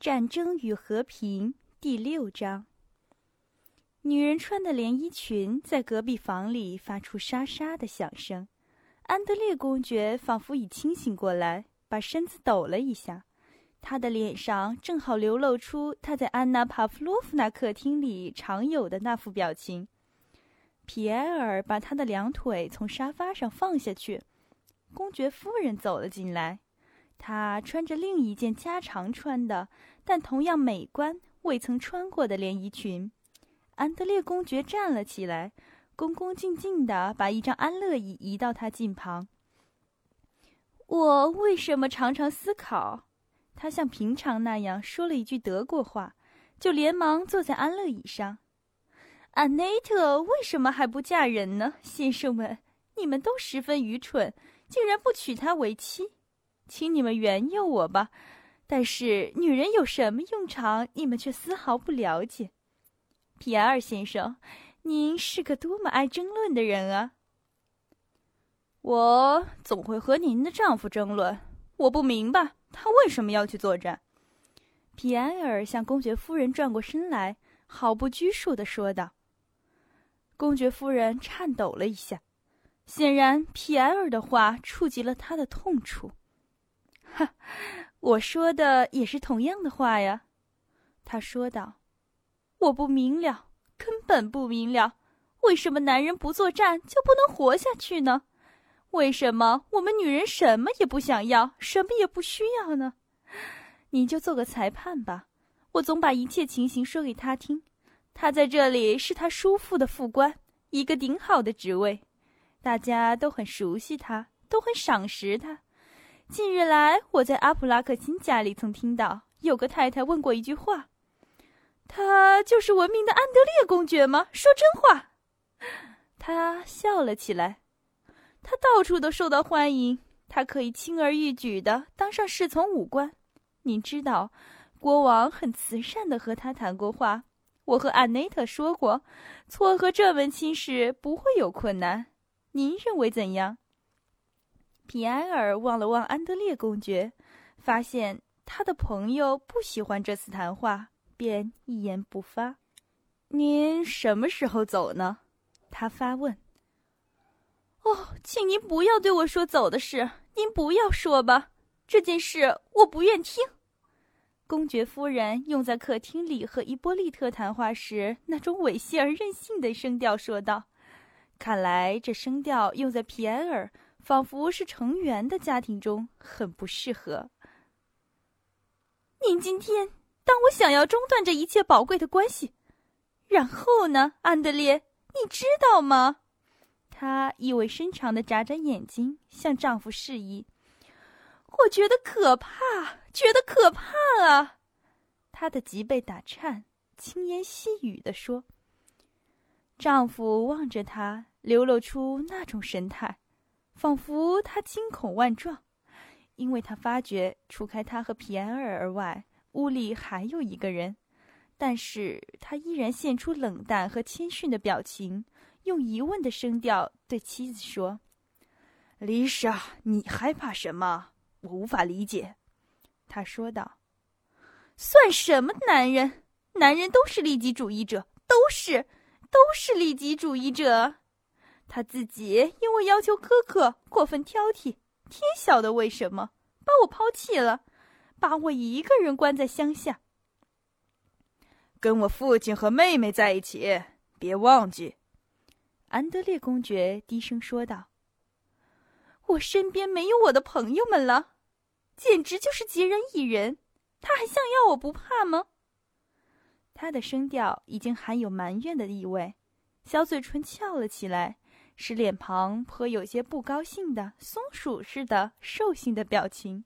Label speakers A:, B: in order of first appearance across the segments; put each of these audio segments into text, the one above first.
A: 战争与和平第六章。女人穿的连衣裙在隔壁房里发出沙沙的响声。安德烈公爵仿佛已清醒过来，把身子抖了一下，他的脸上正好流露出他在安娜·帕夫洛夫娜客厅里常有的那副表情。皮埃尔把他的两腿从沙发上放下去，公爵夫人走了进来。她穿着另一件家常穿的，但同样美观、未曾穿过的连衣裙。安德烈公爵站了起来，恭恭敬敬地把一张安乐椅移到他近旁。我为什么常常思考？他像平常那样说了一句德国话，就连忙坐在安乐椅上。安内特为什么还不嫁人呢？先生们，你们都十分愚蠢，竟然不娶她为妻。请你们原谅我吧，但是女人有什么用场，你们却丝毫不了解。皮埃尔先生，您是个多么爱争论的人啊！我总会和您的丈夫争论。我不明白他为什么要去作战。皮埃尔向公爵夫人转过身来，毫不拘束地说道。公爵夫人颤抖了一下，显然皮埃尔的话触及了她的痛处。哈，我说的也是同样的话呀，他说道。我不明了，根本不明了，为什么男人不作战就不能活下去呢？为什么我们女人什么也不想要，什么也不需要呢？你就做个裁判吧，我总把一切情形说给他听。他在这里是他叔父的副官，一个顶好的职位，大家都很熟悉他，都很赏识他。近日来，我在阿普拉克辛家里曾听到有个太太问过一句话：“他就是闻名的安德烈公爵吗？”说真话。他笑了起来。他到处都受到欢迎，他可以轻而易举的当上侍从武官。您知道，国王很慈善的和他谈过话。我和安内特说过，撮合这门亲事不会有困难。您认为怎样？皮埃尔望了望安德烈公爵，发现他的朋友不喜欢这次谈话，便一言不发。您什么时候走呢？他发问。哦，请您不要对我说走的事，您不要说吧，这件事我不愿听。公爵夫人用在客厅里和伊波利特谈话时那种猥亵而任性的声调说道：“看来这声调用在皮埃尔。”仿佛是成员的家庭中很不适合。您今天当我想要中断这一切宝贵的关系，然后呢，安德烈，你知道吗？她意味深长的眨眨眼睛，向丈夫示意。我觉得可怕，觉得可怕啊！她的脊背打颤，轻言细语的说。丈夫望着她，流露出那种神态。仿佛他惊恐万状，因为他发觉除开他和皮埃尔而外，屋里还有一个人，但是他依然现出冷淡和谦逊的表情，用疑问的声调对妻子说：“丽莎，你害怕什么？我无法理解。”他说道：“算什么男人？男人都是利己主义者，都是，都是利己主义者。”他自己因为要求苛刻，过分挑剔，天晓得为什么把我抛弃了，把我一个人关在乡下，跟我父亲和妹妹在一起。别忘记，安德烈公爵低声说道：“我身边没有我的朋友们了，简直就是孑然一人。他还想要我不怕吗？”他的声调已经含有埋怨的意味，小嘴唇翘了起来。使脸庞颇有些不高兴的松鼠似的兽性的表情，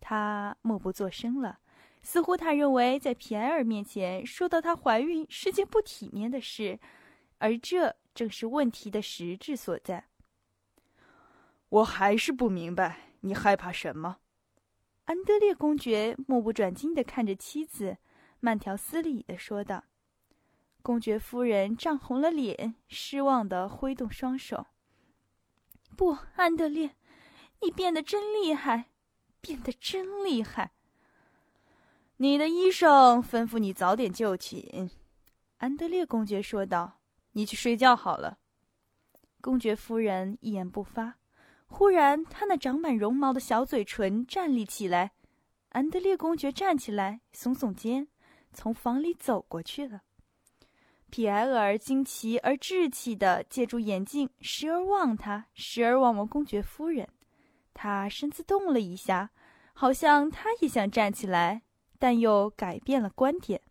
A: 他默不作声了，似乎他认为在皮埃尔面前说到她怀孕是件不体面的事，而这正是问题的实质所在。我还是不明白你害怕什么，安德烈公爵目不转睛地看着妻子，慢条斯理地说道。公爵夫人涨红了脸，失望的挥动双手。不，安德烈，你变得真厉害，变得真厉害。你的医生吩咐你早点就寝。”安德烈公爵说道，“你去睡觉好了。”公爵夫人一言不发。忽然，她那长满绒毛的小嘴唇站立起来。安德烈公爵站起来，耸耸肩，从房里走过去了。皮埃尔惊奇而稚气地借助眼镜，时而望他，时而望望公爵夫人。他身子动了一下，好像他也想站起来，但又改变了观点。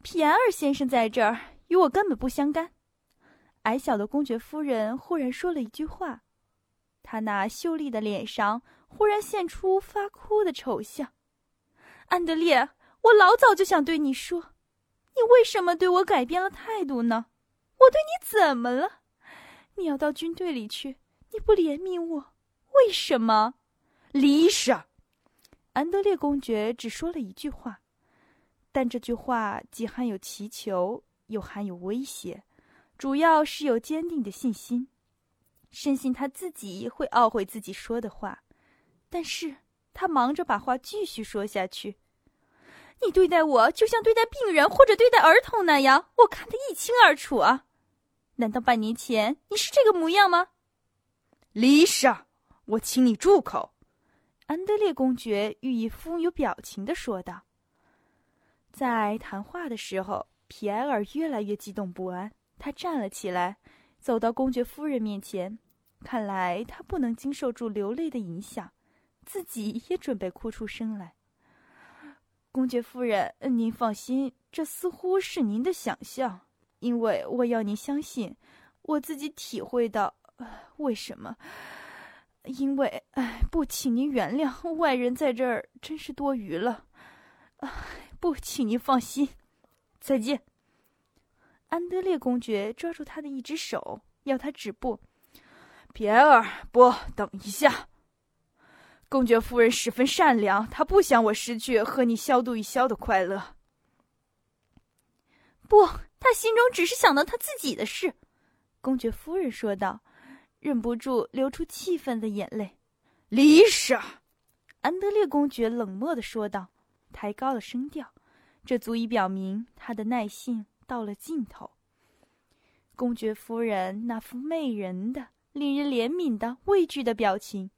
A: 皮埃尔先生在这儿，与我根本不相干。矮小的公爵夫人忽然说了一句话，她那秀丽的脸上。忽然现出发哭的丑相，安德烈，我老早就想对你说，你为什么对我改变了态度呢？我对你怎么了？你要到军队里去，你不怜悯我，为什么？丽莎，安德烈公爵只说了一句话，但这句话既含有祈求，又含有威胁，主要是有坚定的信心，深信他自己会懊悔自己说的话。但是他忙着把话继续说下去。你对待我就像对待病人或者对待儿童那样，我看得一清二楚啊！难道半年前你是这个模样吗？
B: 丽莎，我请你住口！
A: 安德烈公爵寓意富有表情的说道。在谈话的时候，皮埃尔越来越激动不安。他站了起来，走到公爵夫人面前。看来他不能经受住流泪的影响。自己也准备哭出声来。公爵夫人，您放心，这似乎是您的想象，因为我要您相信，我自己体会到，为什么？因为，哎，不，请您原谅，外人在这儿真是多余了。哎，不，请您放心，再见。安德烈公爵抓住他的一只手，要他止步。
B: 皮埃尔，不，等一下。公爵夫人十分善良，她不想我失去和你消度一宵的快乐。
A: 不，她心中只是想到她自己的事。”公爵夫人说道，忍不住流出气愤的眼泪。
B: “丽莎，
A: 安德烈公爵冷漠的说道，抬高了声调，这足以表明他的耐性到了尽头。公爵夫人那副媚人的、令人怜悯的、畏惧的表情。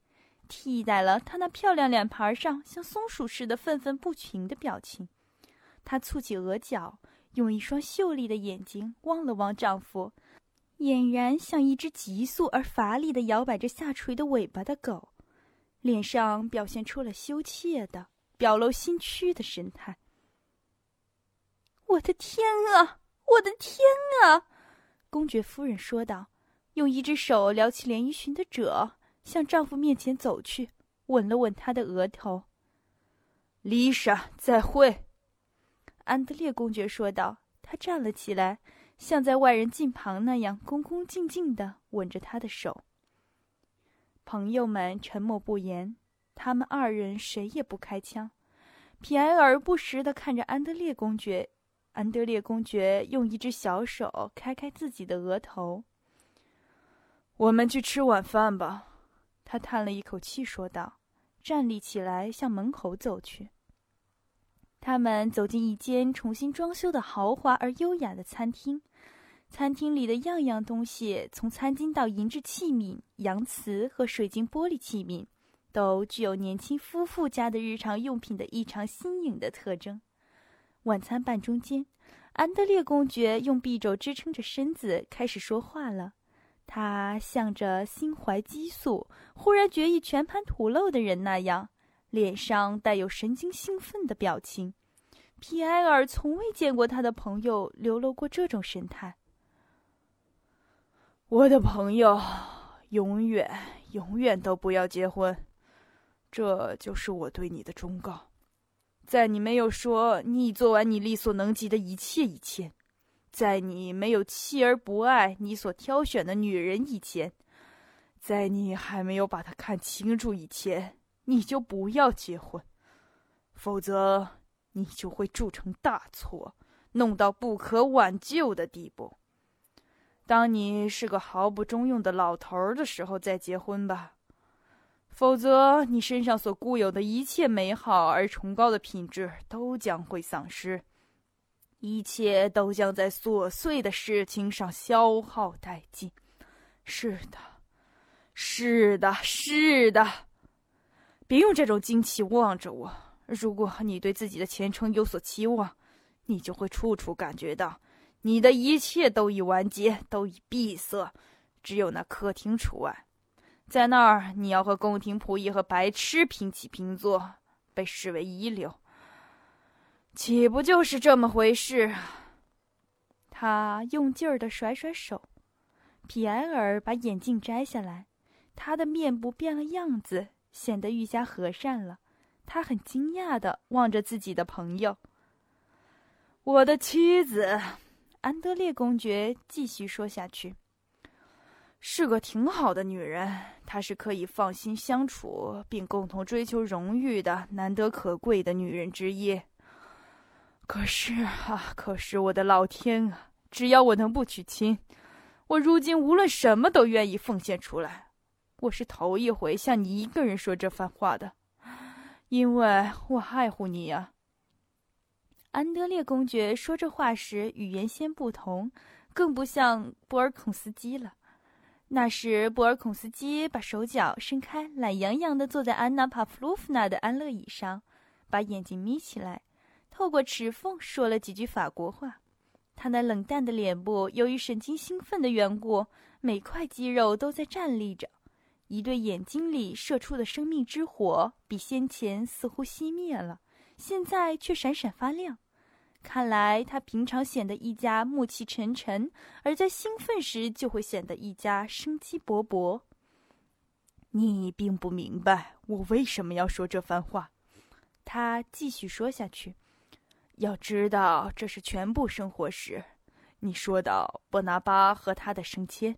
A: 替代了她那漂亮脸盘上像松鼠似的愤愤不平的表情，她蹙起额角，用一双秀丽的眼睛望了望丈夫，俨然像一只急速而乏力地摇摆着下垂的尾巴的狗，脸上表现出了羞怯的、表露心躯的神态。我的天啊，我的天啊！公爵夫人说道，用一只手撩起连衣裙的褶。向丈夫面前走去，吻了吻他的额头。
B: 丽莎，再会。”
A: 安德烈公爵说道。他站了起来，像在外人近旁那样恭恭敬敬的吻着他的手。朋友们沉默不言，他们二人谁也不开腔。皮埃尔不时地看着安德烈公爵，安德烈公爵用一只小手开开自己的额头。
B: 我们去吃晚饭吧。
A: 他叹了一口气，说道：“站立起来，向门口走去。”他们走进一间重新装修的豪华而优雅的餐厅。餐厅里的样样东西，从餐巾到银质器皿、洋瓷和水晶玻璃器皿，都具有年轻夫妇家的日常用品的异常新颖的特征。晚餐半中间，安德烈公爵用臂肘支撑着身子，开始说话了。他像着心怀激素、忽然决意全盘吐露的人那样，脸上带有神经兴奋的表情。皮埃尔从未见过他的朋友流露过这种神态。
B: 我的朋友，永远、永远都不要结婚，这就是我对你的忠告。在你没有说你已做完你力所能及的一切以前。在你没有弃而不爱你所挑选的女人以前，在你还没有把她看清楚以前，你就不要结婚，否则你就会铸成大错，弄到不可挽救的地步。当你是个毫不中用的老头儿的时候再结婚吧，否则，你身上所固有的一切美好而崇高的品质都将会丧失，一切都将在琐碎的事情上消耗殆尽。是的，是的，是的。别用这种惊奇望着我。如果你对自己的前程有所期望，你就会处处感觉到，你的一切都已完结，都已闭塞，只有那客厅除外。在那儿，你要和宫廷仆役和白痴平起平坐，被视为一流。岂不就是这么回事？
A: 他用劲儿的甩甩手。皮埃尔把眼镜摘下来，他的面部变了样子，显得愈加和善了。他很惊讶的望着自己的朋友。
B: 我的妻子，
A: 安德烈公爵继续说下去。
B: 是个挺好的女人，她是可以放心相处并共同追求荣誉的难得可贵的女人之一。可是啊，可是我的老天啊！只要我能不娶亲，我如今无论什么都愿意奉献出来。我是头一回向你一个人说这番话的，因为我爱护你呀。
A: 安德烈公爵说这话时与原先不同，更不像波尔孔斯基了。那时，波尔孔斯基把手脚伸开，懒洋洋地坐在安娜·帕夫洛夫娜的安乐椅上，把眼睛眯起来，透过齿缝说了几句法国话。他那冷淡的脸部，由于神经兴奋的缘故，每块肌肉都在站立着，一对眼睛里射出的生命之火，比先前似乎熄灭了，现在却闪闪发亮。看来他平常显得一家暮气沉沉，而在兴奋时就会显得一家生机勃勃。
B: 你并不明白我为什么要说这番话，
A: 他继续说下去。
B: 要知道，这是全部生活时。你说到波拿巴和他的升迁，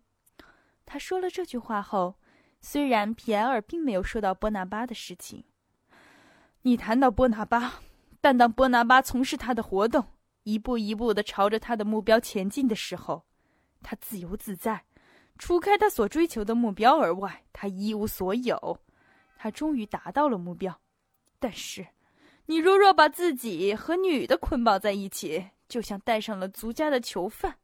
A: 他说了这句话后，虽然皮埃尔并没有说到波拿巴的事情，
B: 你谈到波拿巴。但当波拿巴从事他的活动，一步一步的朝着他的目标前进的时候，他自由自在。除开他所追求的目标而外，他一无所有。他终于达到了目标。但是，你如若把自己和女的捆绑在一起，就像带上了足家的囚犯，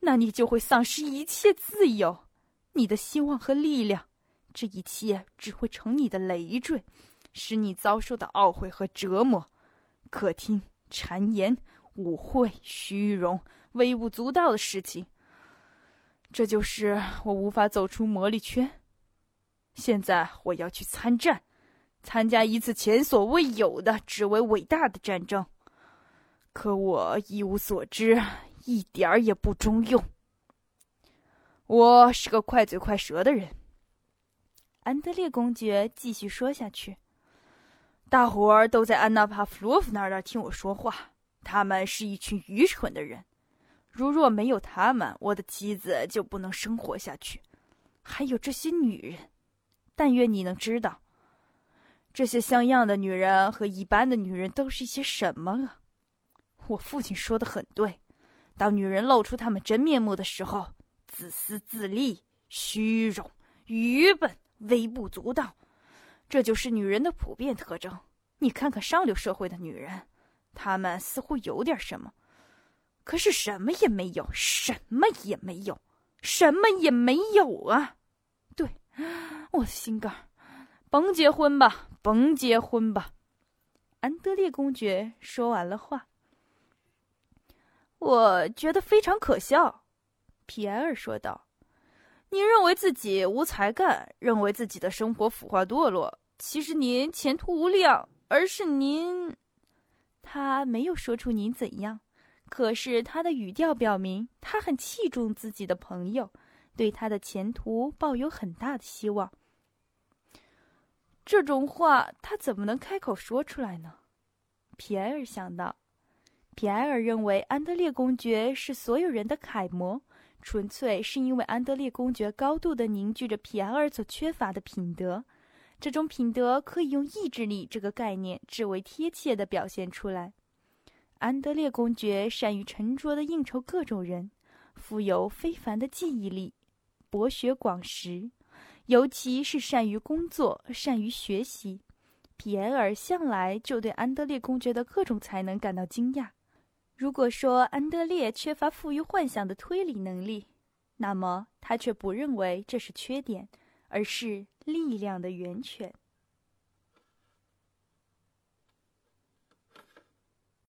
B: 那你就会丧失一切自由，你的希望和力量。这一切只会成你的累赘，使你遭受的懊悔和折磨。客厅、谗言、舞会、虚荣、微不足道的事情，这就是我无法走出魔力圈。现在我要去参战，参加一次前所未有的、只为伟大的战争。可我一无所知，一点儿也不中用。我是个快嘴快舌的人。
A: 安德烈公爵继续说下去。
B: 大伙儿都在安娜帕夫洛夫那儿听我说话。他们是一群愚蠢的人。如若没有他们，我的妻子就不能生活下去。还有这些女人，但愿你能知道，这些像样的女人和一般的女人都是一些什么啊？我父亲说的很对，当女人露出她们真面目的时候，自私自利、虚荣、愚笨、微不足道。这就是女人的普遍特征。你看看上流社会的女人，她们似乎有点什么，可是什么也没有，什么也没有，什么也没有啊！对，我的心肝甭结婚吧，甭结婚吧。
A: 安德烈公爵说完了话，
B: 我觉得非常可笑。皮埃尔说道。您认为自己无才干，认为自己的生活腐化堕落，其实您前途无量，而是您……
A: 他没有说出您怎样，可是他的语调表明他很器重自己的朋友，对他的前途抱有很大的希望。
B: 这种话他怎么能开口说出来呢？
A: 皮埃尔想到，皮埃尔认为安德烈公爵是所有人的楷模。纯粹是因为安德烈公爵高度的凝聚着皮埃尔所缺乏的品德，这种品德可以用意志力这个概念至为贴切地表现出来。安德烈公爵善于沉着地应酬各种人，富有非凡的记忆力，博学广识，尤其是善于工作、善于学习。皮埃尔向来就对安德烈公爵的各种才能感到惊讶。如果说安德烈缺乏富于幻想的推理能力，那么他却不认为这是缺点，而是力量的源泉。